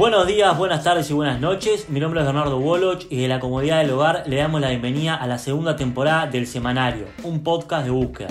Buenos días, buenas tardes y buenas noches. Mi nombre es Bernardo Woloch y de la comodidad del hogar le damos la bienvenida a la segunda temporada del Semanario, un podcast de búsqueda.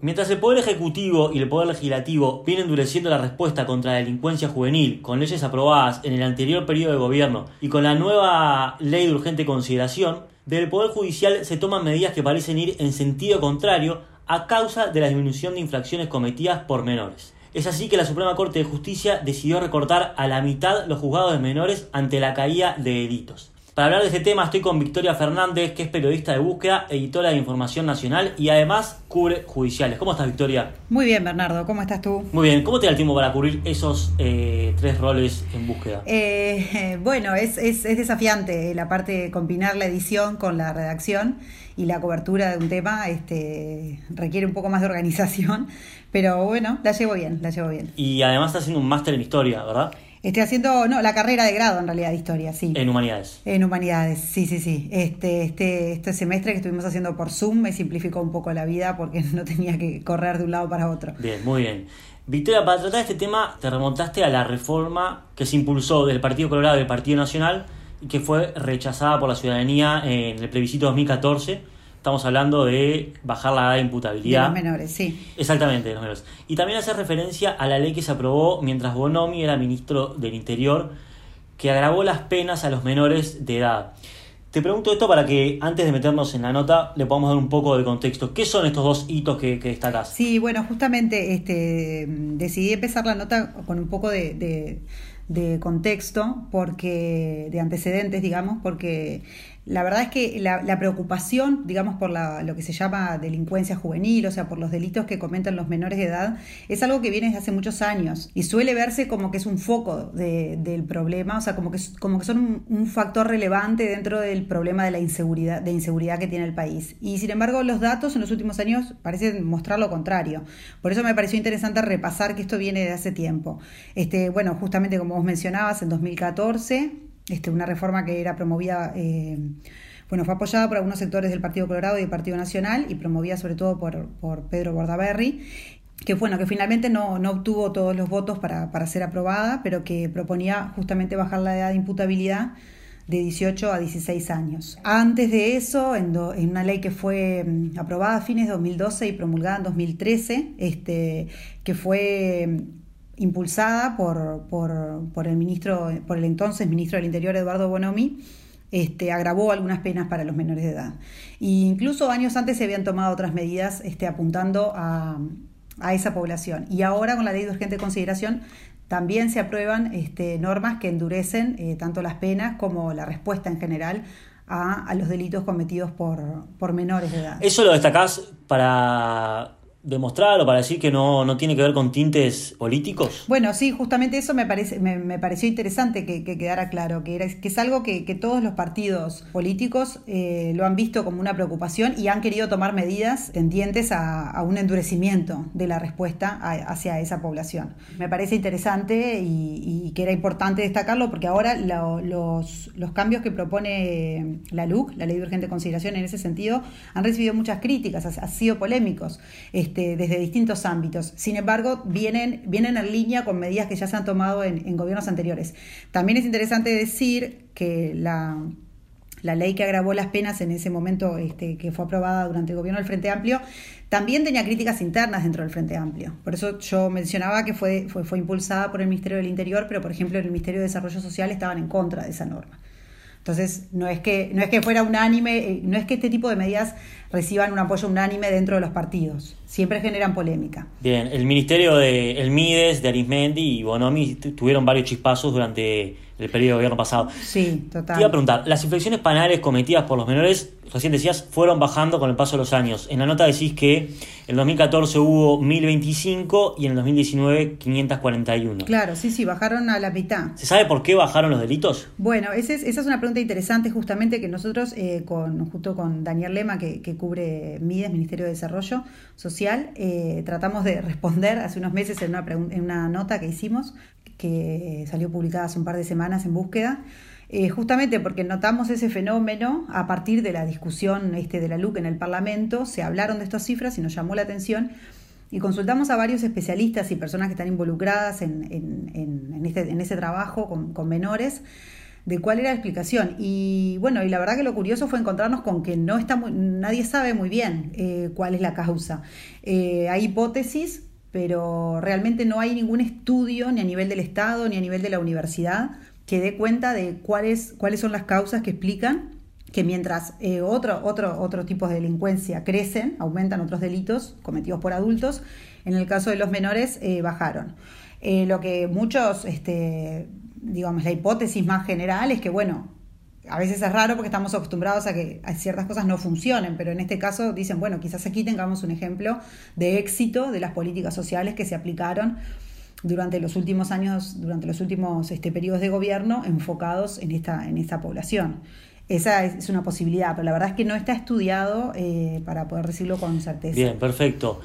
Mientras el Poder Ejecutivo y el Poder Legislativo vienen endureciendo la respuesta contra la delincuencia juvenil con leyes aprobadas en el anterior periodo de gobierno y con la nueva ley de urgente consideración, del Poder Judicial se toman medidas que parecen ir en sentido contrario a causa de la disminución de infracciones cometidas por menores. Es así que la Suprema Corte de Justicia decidió recortar a la mitad los juzgados de menores ante la caída de delitos. Para hablar de este tema estoy con Victoria Fernández, que es periodista de búsqueda, editora de Información Nacional y además cubre judiciales. ¿Cómo estás, Victoria? Muy bien, Bernardo. ¿Cómo estás tú? Muy bien. ¿Cómo te da el tiempo para cubrir esos eh, tres roles en búsqueda? Eh, bueno, es, es, es, desafiante la parte de combinar la edición con la redacción y la cobertura de un tema este, requiere un poco más de organización, pero bueno, la llevo bien, la llevo bien. Y además estás haciendo un máster en historia, ¿verdad? Estoy haciendo, no, la carrera de grado en realidad de historia, sí. En humanidades. En humanidades, sí, sí, sí. Este, este, este semestre que estuvimos haciendo por Zoom me simplificó un poco la vida porque no tenía que correr de un lado para otro. Bien, muy bien. Victoria, para tratar este tema te remontaste a la reforma que se impulsó del Partido Colorado y del Partido Nacional y que fue rechazada por la ciudadanía en el plebiscito 2014 Estamos hablando de bajar la edad de imputabilidad. De los menores, sí. Exactamente, de los menores. Y también hace referencia a la ley que se aprobó mientras Bonomi era ministro del Interior, que agravó las penas a los menores de edad. Te pregunto esto para que antes de meternos en la nota le podamos dar un poco de contexto. ¿Qué son estos dos hitos que, que destacás? Sí, bueno, justamente este, decidí empezar la nota con un poco de, de contexto, porque de antecedentes, digamos, porque la verdad es que la, preocupación, digamos, por la, lo que se llama delincuencia juvenil, o sea, por los delitos que cometen los menores de edad, es algo que viene desde hace muchos años y suele verse como que es un foco del problema, o sea, como que, como que son un, factor relevante dentro del problema de la inseguridad, de inseguridad que tiene el país. Y sin embargo, los datos en los últimos años parecen mostrar lo contrario. Por eso me pareció interesante repasar que esto viene de hace tiempo. Este, bueno, justamente como vos mencionabas, en 2014 este, una reforma que era promovida, eh, bueno, fue apoyada por algunos sectores del Partido Colorado y del Partido Nacional y promovida sobre todo por, por Pedro Bordaberry, que bueno, que finalmente no, no obtuvo todos los votos para, para, ser aprobada, pero que proponía justamente bajar la edad de imputabilidad de 18 a 16 años. Antes de eso, en, en una ley que fue mm, aprobada a fines de 2012 y promulgada en 2013, este, que fue impulsada por, por, el ministro, por el entonces ministro del Interior Eduardo Bonomi, este, agravó algunas penas para los menores de edad. E incluso años antes se habían tomado otras medidas este, apuntando a, esa población. Y ahora con la ley de urgente consideración también se aprueban este, normas que endurecen eh, tanto las penas como la respuesta en general a, a los delitos cometidos por, por menores de edad. ¿Eso lo destacás para demostrar o para decir que no, no tiene que ver con tintes políticos? Bueno, sí, justamente eso me, parece, me, pareció interesante que, quedara claro, que, era, que es algo que, todos los partidos políticos eh, lo han visto como una preocupación y han querido tomar medidas tendientes a, un endurecimiento de la respuesta hacia esa población. Me parece interesante y, que era importante destacarlo porque ahora los, los cambios que propone la LUC, la Ley de Urgente Consideración en ese sentido, han recibido muchas críticas, han sido polémicos. Este, este, desde distintos ámbitos. Sin embargo, vienen, vienen en línea con medidas que ya se han tomado en, gobiernos anteriores. También es interesante decir que la, ley que agravó las penas en ese momento este, que fue aprobada durante el gobierno del Frente Amplio, también tenía críticas internas dentro del Frente Amplio. Por eso yo mencionaba que fue, fue, fue impulsada por el Ministerio del Interior, pero por ejemplo en el Ministerio de Desarrollo Social estaban en contra de esa norma. Entonces, no es que, no es que fuera unánime, eh, no es que este tipo de medidas reciban un apoyo unánime dentro de los partidos. Siempre generan polémica. Bien, el ministerio de el Mides, de Arismendi y Bonomi tuvieron varios chispazos durante el periodo de gobierno pasado. Sí, total. Te iba a preguntar, las infracciones penales cometidas por los menores, recién decías, fueron bajando con el paso de los años. En la nota decís que en 2014 hubo 1025 y en el 2019 541. Claro, sí, sí, bajaron a la mitad. ¿Se sabe por qué bajaron los delitos? Bueno, esa es, esa es una pregunta interesante justamente que nosotros, eh, con, junto con Daniel Lema, que, cubre MIDES, Ministerio de Desarrollo Social. Eh, tratamos de responder hace unos meses en una, en una nota que hicimos, que salió publicada hace un par de semanas en búsqueda. Eh, justamente porque notamos ese fenómeno a partir de la discusión este, de la LUC en el Parlamento, se hablaron de estas cifras y nos llamó la atención y consultamos a varios especialistas y personas que están involucradas en, en, este, ese trabajo con, menores de cuál era la explicación. Y bueno, y la verdad que lo curioso fue encontrarnos con que no está nadie sabe muy bien eh, cuál es la causa. Eh, hay hipótesis, pero realmente no hay ningún estudio ni a nivel del Estado ni a nivel de la universidad que dé cuenta de cuáles, cuáles son las causas que explican que mientras eh, otro, otro, tipos de delincuencia crecen, aumentan otros delitos cometidos por adultos, en el caso de los menores eh, bajaron. Eh, lo que muchos, este, digamos, la hipótesis más general es que, bueno, a veces es raro porque estamos acostumbrados a que ciertas cosas no funcionen, pero en este caso dicen, bueno, quizás aquí tengamos un ejemplo de éxito de las políticas sociales que se aplicaron durante los últimos años, durante los últimos este, periodos de gobierno enfocados en esta, en esta población. Esa es, una posibilidad, pero la verdad es que no está estudiado eh, para poder decirlo con certeza. Bien, perfecto.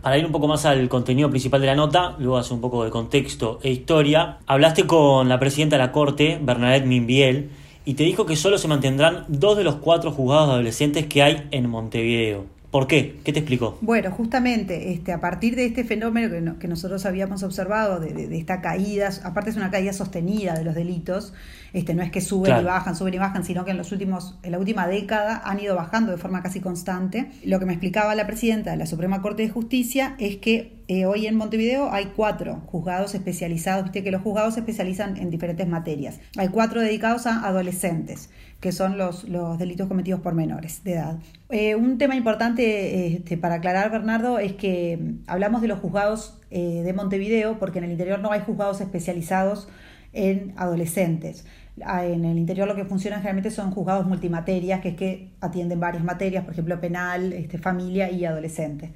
Para ir un poco más al contenido principal de la nota, luego hacer un poco de contexto e historia, hablaste con la presidenta de la Corte, Bernadette Minbiel, y te dijo que solo se mantendrán dos de los cuatro juzgados adolescentes que hay en Montevideo. ¿Por qué? ¿Qué te explicó? Bueno, justamente este, a partir de este fenómeno que, nosotros habíamos observado, de, esta caída, aparte es una caída sostenida de los delitos, este, no es que suben y bajan, suben y bajan, sino que en, los últimos, en la última década han ido bajando de forma casi constante. Lo que me explicaba la presidenta de la Suprema Corte de Justicia es que eh, hoy en Montevideo hay cuatro juzgados especializados, viste que los juzgados se especializan en diferentes materias. Hay cuatro dedicados a adolescentes que son los, los delitos cometidos por menores de edad. Eh, un tema importante este, para aclarar, Bernardo, es que mm, hablamos de los juzgados eh, de Montevideo porque en el interior no hay juzgados especializados en adolescentes. Ah, en el interior lo que funciona generalmente son juzgados multimaterias, que es que atienden varias materias, por ejemplo, penal, este, familia y adolescente.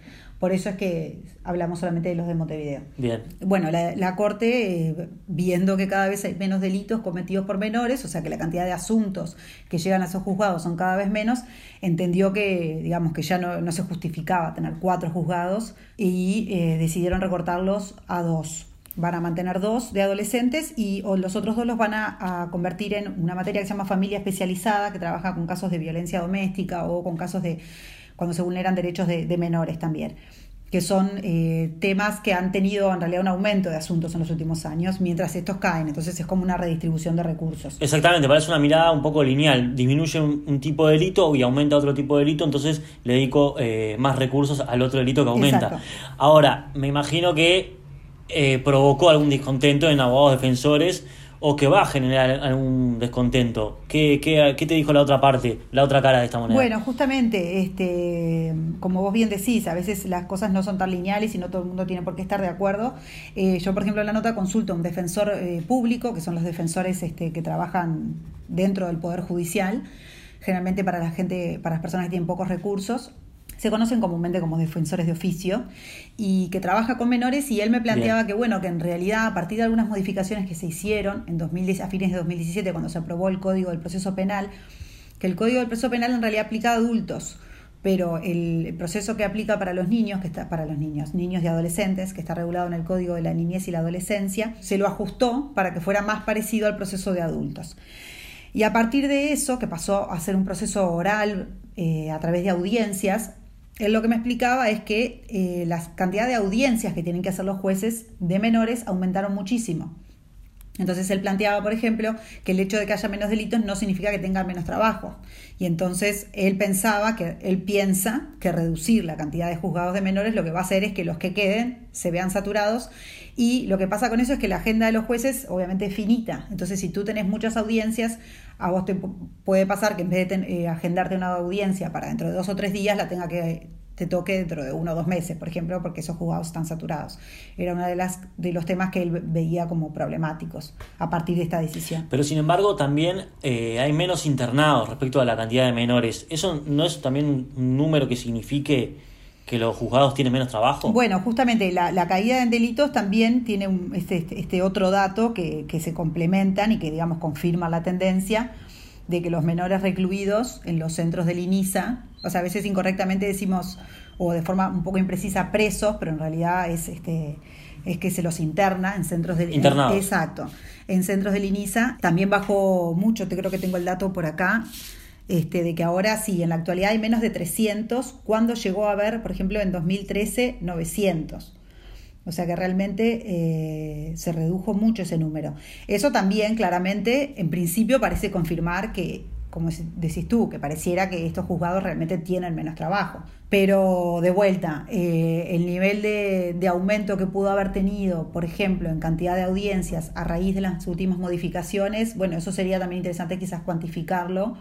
Por eso es que hablamos solamente de los de Montevideo. Bien. Bueno, la, Corte, eh, viendo que cada vez hay menos delitos cometidos por menores, o sea que la cantidad de asuntos que llegan a esos juzgados son cada vez menos, entendió que, digamos, que ya no, se justificaba tener cuatro juzgados y eh, decidieron recortarlos a dos van a mantener dos de adolescentes y los otros dos los van a, convertir en una materia que se llama familia especializada, que trabaja con casos de violencia doméstica o con casos de cuando se vulneran derechos de, menores también que son eh, temas que han tenido en realidad un aumento de asuntos en los últimos años, mientras estos caen. Entonces es como una redistribución de recursos. Exactamente, parece una mirada un poco lineal. Disminuye un, tipo de delito y aumenta otro tipo de delito, entonces le dedico eh, más recursos al otro delito que aumenta. Ahora, me imagino que eh, provocó algún descontento en abogados defensores o que va a generar algún descontento? ¿Qué, qué, qué te dijo la otra parte, la otra cara de esta moneda? Bueno, justamente, este, como vos bien decís, a veces las cosas no son tan lineales y no todo el mundo tiene por qué estar de acuerdo. Eh, yo, por ejemplo, en la nota consulto a un defensor eh, público, que son los defensores este, que trabajan dentro del Poder Judicial, generalmente para la gente, para las personas que tienen pocos recursos, se conocen comúnmente como defensores de oficio y que trabaja con menores y él me planteaba que bueno, que en realidad a partir de algunas modificaciones que se hicieron en 2010, a fines de 2017 cuando se aprobó el Código del Proceso Penal, que el Código del Proceso Penal en realidad aplica a adultos, pero el proceso que aplica para los niños, que está para los niños, niños y adolescentes, que está regulado en el Código de la Niñez y la Adolescencia, se lo ajustó para que fuera más parecido al proceso de adultos. Y a partir de eso, que pasó a ser un proceso oral eh, a través de audiencias, él lo que me explicaba es que eh, la cantidad de audiencias que tienen que hacer los jueces de menores aumentaron muchísimo. Entonces él planteaba, por ejemplo, que el hecho de que haya menos delitos no significa que tengan menos trabajo. Y entonces él pensaba que él piensa que reducir la cantidad de juzgados de menores lo que va a hacer es que los que queden se vean saturados y lo que pasa con eso es que la agenda de los jueces obviamente es finita. Entonces si tú tenés muchas audiencias, a vos te puede pasar que en vez de eh, agendarte una audiencia para dentro de dos o tres días, la tenga que te toque dentro de uno o dos meses, por ejemplo, porque esos juzgados están saturados. Era uno de, las, de los temas que él veía como problemáticos a partir de esta decisión. Pero sin embargo, también eh, hay menos internados respecto a la cantidad de menores. ¿Eso no es también un número que signifique que los juzgados tienen menos trabajo? Bueno, justamente la, caída en delitos también tiene este, este, otro dato que, que se complementan y que, digamos, confirma la tendencia de que los menores recluidos en los centros del INISA, o sea, a veces incorrectamente decimos, o de forma un poco imprecisa, presos, pero en realidad es este es que se los interna en centros del Internados. exacto en centros del INISA también bajó mucho te creo que tengo el dato por acá este, de que ahora sí, en la actualidad hay menos de 300, cuando llegó a haber, por ejemplo, en 2013, 900. O sea que realmente eh, se redujo mucho ese número. Eso también, claramente, en principio parece confirmar que, como decís tú, que pareciera que estos juzgados realmente tienen menos trabajo. Pero de vuelta, eh, el nivel de, de, aumento que pudo haber tenido, por ejemplo, en cantidad de audiencias a raíz de las últimas modificaciones, bueno, eso sería también interesante quizás cuantificarlo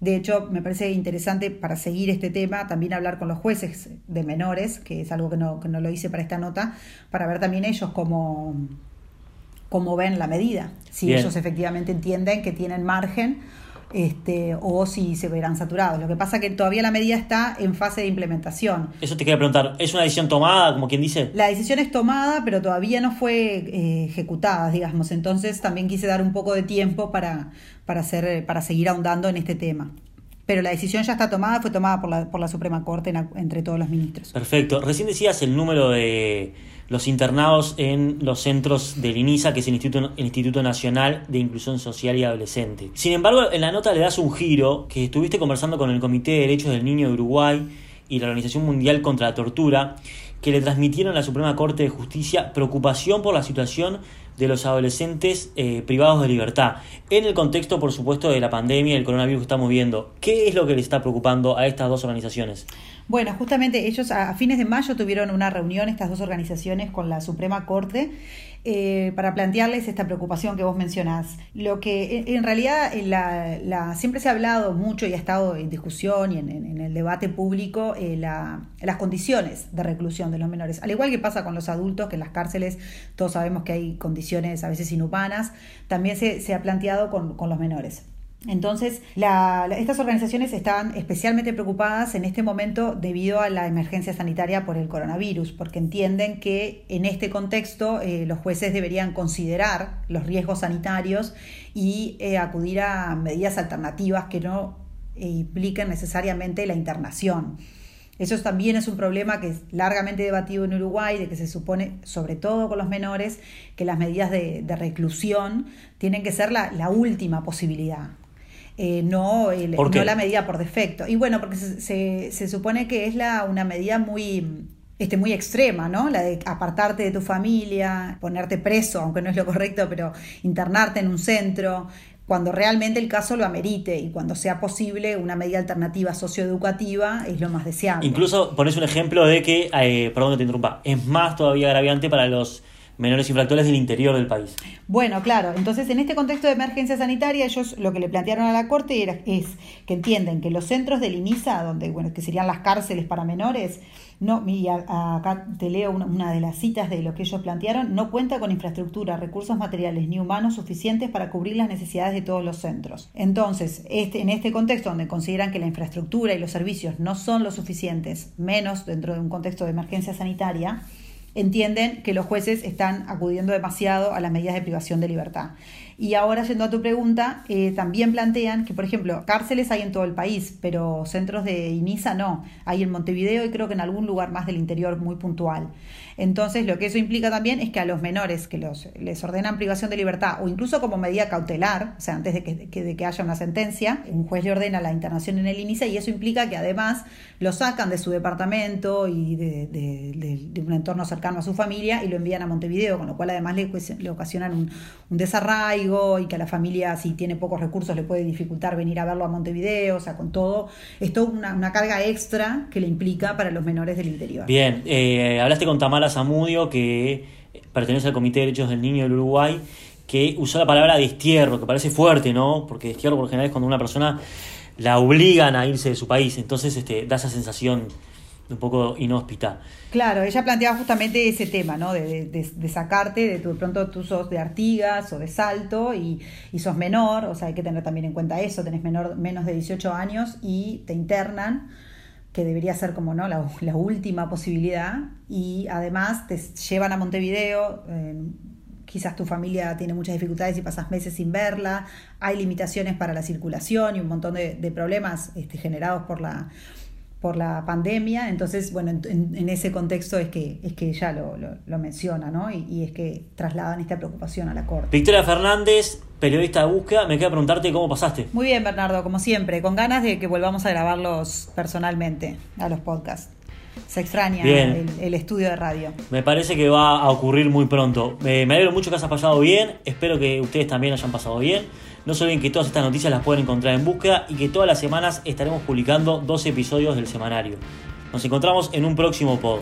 de hecho, me parece interesante para seguir este tema también hablar con los jueces de menores, que es algo que no, que no lo hice para esta nota, para ver también ellos cómo, cómo ven la medida, si ellos efectivamente entienden que tienen margen este, o si se verán saturados. Lo que pasa es que todavía la medida está en fase de implementación. Eso te quería preguntar, ¿es una decisión tomada, como quien dice? La decisión es tomada, pero todavía no fue eh, ejecutada, digamos. Entonces también quise dar un poco de tiempo para, para, hacer, para seguir ahondando en este tema. Pero la decisión ya está tomada, fue tomada por la, por la Suprema Corte entre todos los ministros. Perfecto. Recién decías el número de los internados en los centros del INISA, que es el Instituto, el Instituto Nacional de Inclusión Social y Adolescente. Sin embargo, en la nota le das un giro que estuviste conversando con el Comité de Derechos del Niño de Uruguay y la Organización Mundial contra la Tortura, que le transmitieron a la Suprema Corte de Justicia preocupación por la situación de los adolescentes eh, privados de libertad. En el contexto, por supuesto, de la pandemia y el coronavirus que estamos viendo, ¿qué es lo que le está preocupando a estas dos organizaciones? Bueno, justamente ellos a fines de mayo tuvieron una reunión, estas dos organizaciones, con la Suprema Corte eh, para plantearles esta preocupación que vos mencionás. Lo que en realidad la, siempre se ha hablado mucho y ha estado en discusión y en, el debate público eh, las condiciones de reclusión de los menores. Al igual que pasa con los adultos, que en las cárceles todos sabemos que hay condiciones a veces inhumanas, también se, ha planteado con los menores. Entonces, estas organizaciones están especialmente preocupadas en este momento debido a la emergencia sanitaria por el coronavirus, porque entienden que en este contexto eh, los jueces deberían considerar los riesgos sanitarios y eh, acudir a medidas alternativas que no eh, impliquen necesariamente la internación. Eso también es un problema que es largamente debatido en Uruguay, de que se supone, sobre todo con los menores, que las medidas de, reclusión tienen que ser la última posibilidad. Eh, no, no la medida por defecto. Y bueno, porque se, se, supone que es la, una medida muy, este, muy extrema, ¿no? La de apartarte de tu familia, ponerte preso, aunque no es lo correcto, pero internarte en un centro, cuando realmente el caso lo amerite y cuando sea posible una medida alternativa socioeducativa es lo más deseable. Incluso pones un ejemplo de que, eh, perdón que te interrumpa, es más todavía agraviante para los menores infractores del interior del país. Bueno, claro, entonces en este contexto de emergencia sanitaria ellos lo que le plantearon a la Corte era, es que entienden que los centros del INISA, donde, bueno, que serían las cárceles para menores, no, y acá te leo una, de las citas de lo que ellos plantearon, no cuenta con infraestructura, recursos materiales ni humanos suficientes para cubrir las necesidades de todos los centros. Entonces, este, en este contexto donde consideran que la infraestructura y los servicios no son lo suficientes, menos dentro de un contexto de emergencia sanitaria, entienden que los jueces están acudiendo demasiado a las medidas de privación de libertad. Y ahora, yendo a tu pregunta, eh, también plantean que, por ejemplo, cárceles hay en todo el país, pero centros de INISA no. Hay en Montevideo y creo que en algún lugar más del interior muy puntual. Entonces, lo que eso implica también es que a los menores que los, les ordenan privación de libertad o incluso como medida cautelar, o sea, antes de que, de que haya una sentencia, un juez le ordena la internación en el INISA y eso implica que además lo sacan de su departamento y de, un entorno cercano a su familia y lo envían a Montevideo, con lo cual además le, ocasionan un, un desarraigo y que a la familia, si tiene pocos recursos, le puede dificultar venir a verlo a Montevideo, o sea, con todo, es toda una, carga extra que le implica para los menores del interior. Bien, eh, hablaste con Tamara Zamudio, que pertenece al Comité de Derechos del Niño del Uruguay, que usó la palabra destierro, que parece fuerte, ¿no? Porque destierro por lo general es cuando una persona la obligan a irse de su país, entonces este, da esa sensación un poco inhóspita. Claro, ella planteaba justamente ese tema, ¿no? De, de, sacarte, de, tu, de pronto tú sos de Artigas o de Salto y, y, sos menor, o sea, hay que tener también en cuenta eso, tenés menor, menos de 18 años y te internan que debería ser como ¿no? la, última posibilidad, y además te llevan a Montevideo, quizás tu familia tiene muchas dificultades y pasas meses sin verla, hay limitaciones para la circulación y un montón de, problemas este, generados por la, por la pandemia. Entonces, bueno, en, ese contexto es que, es que ella lo, lo, menciona, ¿no? Y, y, es que trasladan esta preocupación a la Corte. Victoria Fernández, periodista de búsqueda, me queda preguntarte cómo pasaste. Muy bien, Bernardo, como siempre, con ganas de que volvamos a grabarlos personalmente, a los podcasts. Se extraña el, estudio de radio. Me parece que va a ocurrir muy pronto. me alegro mucho que hayas pasado bien. Espero que ustedes también hayan pasado bien. No se olviden que todas estas noticias las pueden encontrar en búsqueda y que todas las semanas estaremos publicando dos episodios del semanario. Nos encontramos en un próximo pod.